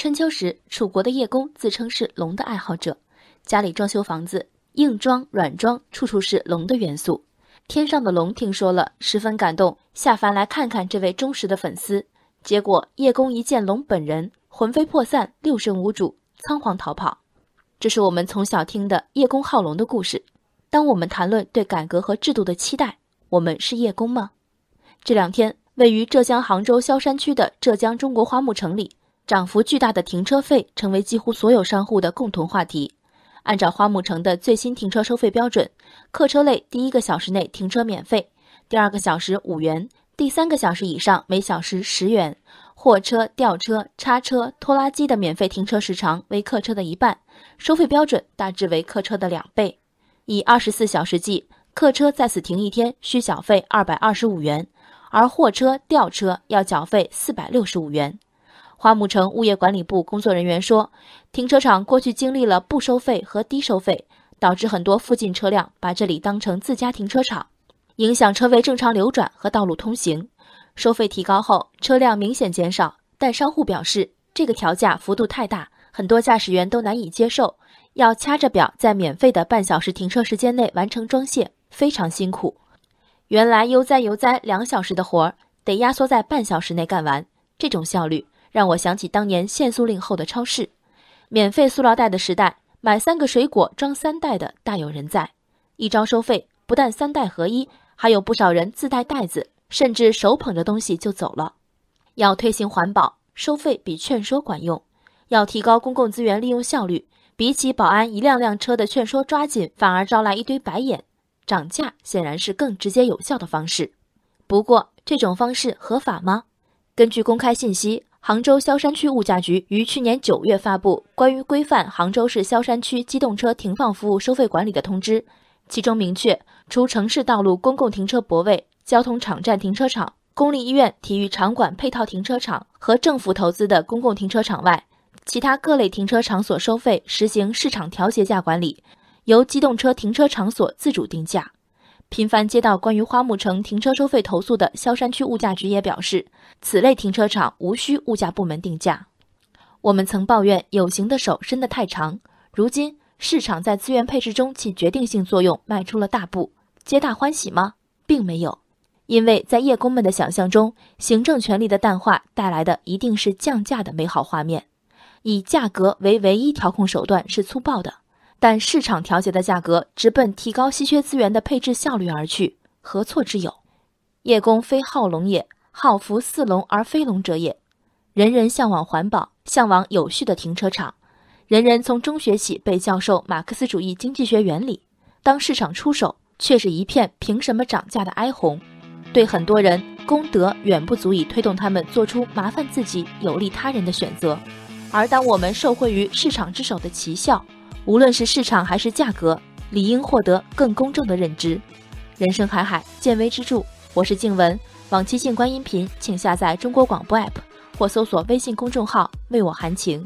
春秋时，楚国的叶公自称是龙的爱好者，家里装修房子，硬装软装，处处是龙的元素。天上的龙听说了，十分感动，下凡来看看这位忠实的粉丝。结果叶公一见龙本人，魂飞魄散，六神无主，仓皇逃跑。这是我们从小听的叶公好龙的故事。当我们谈论对改革和制度的期待，我们是叶公吗？这两天，位于浙江杭州萧山区的浙江中国花木城里，涨幅巨大的停车费成为几乎所有商户的共同话题。按照花木城的最新停车收费标准，客车类第一个小时内停车免费，第二个小时五元，第三个小时以上每小时十元。货车、吊车、叉车、拖拉机的免费停车时长为客车的一半，收费标准大致为客车的两倍。以二十四小时计，客车在此停一天需缴费二百二十五元，而货车、吊车要缴费四百六十五元。花木城物业管理部工作人员说，停车场过去经历了不收费和低收费，导致很多附近车辆把这里当成自家停车场，影响车位正常流转和道路通行。收费提高后，车辆明显减少，但商户表示这个调价幅度太大，很多驾驶员都难以接受，要掐着表在免费的半小时停车时间内完成装卸，非常辛苦。原来悠哉悠哉两小时的活儿得压缩在半小时内干完，这种效率让我想起当年限塑令后的超市，免费塑料袋的时代，买三个水果装三袋的大有人在。一招收费，不但三袋合一，还有不少人自带袋子。甚至手捧着东西就走了。要推行环保，收费比劝说管用；要提高公共资源利用效率，比起保安一辆辆车的劝说抓紧，反而招来一堆白眼。涨价显然是更直接有效的方式。不过，这种方式合法吗？根据公开信息，杭州萧山区物价局于去年九月发布关于规范杭州市萧山区机动车停放服务收费管理的通知，其中明确，除城市道路公共停车泊位。交通场站停车场、公立医院、体育场馆配套停车场和政府投资的公共停车场外，其他各类停车场所收费实行市场调节价管理，由机动车停车场所自主定价。频繁接到关于花木城停车收费投诉的萧山区物价局也表示，此类停车场无需物价部门定价。我们曾抱怨有形的手伸得太长，如今市场在资源配置中起决定性作用，迈出了大步，皆大欢喜吗？并没有。因为在叶公们的想象中，行政权力的淡化带来的一定是降价的美好画面。以价格为唯一调控手段是粗暴的，但市场调节的价格直奔提高稀缺资源的配置效率而去，何错之有？叶公非好龙也，好服似龙而非龙者也。人人向往环保，向往有序的停车场，人人从中学起被教授马克思主义经济学原理。当市场出手，却是一片凭什么涨价的哀鸿。对很多人，功德远不足以推动他们做出麻烦自己、有利他人的选择。而当我们受惠于市场之手的奇效，无论是市场还是价格，理应获得更公正的认知。人生海海，见微知著。我是静文，往期静观音频，请下载中国广播 APP 或搜索微信公众号“为我含情”。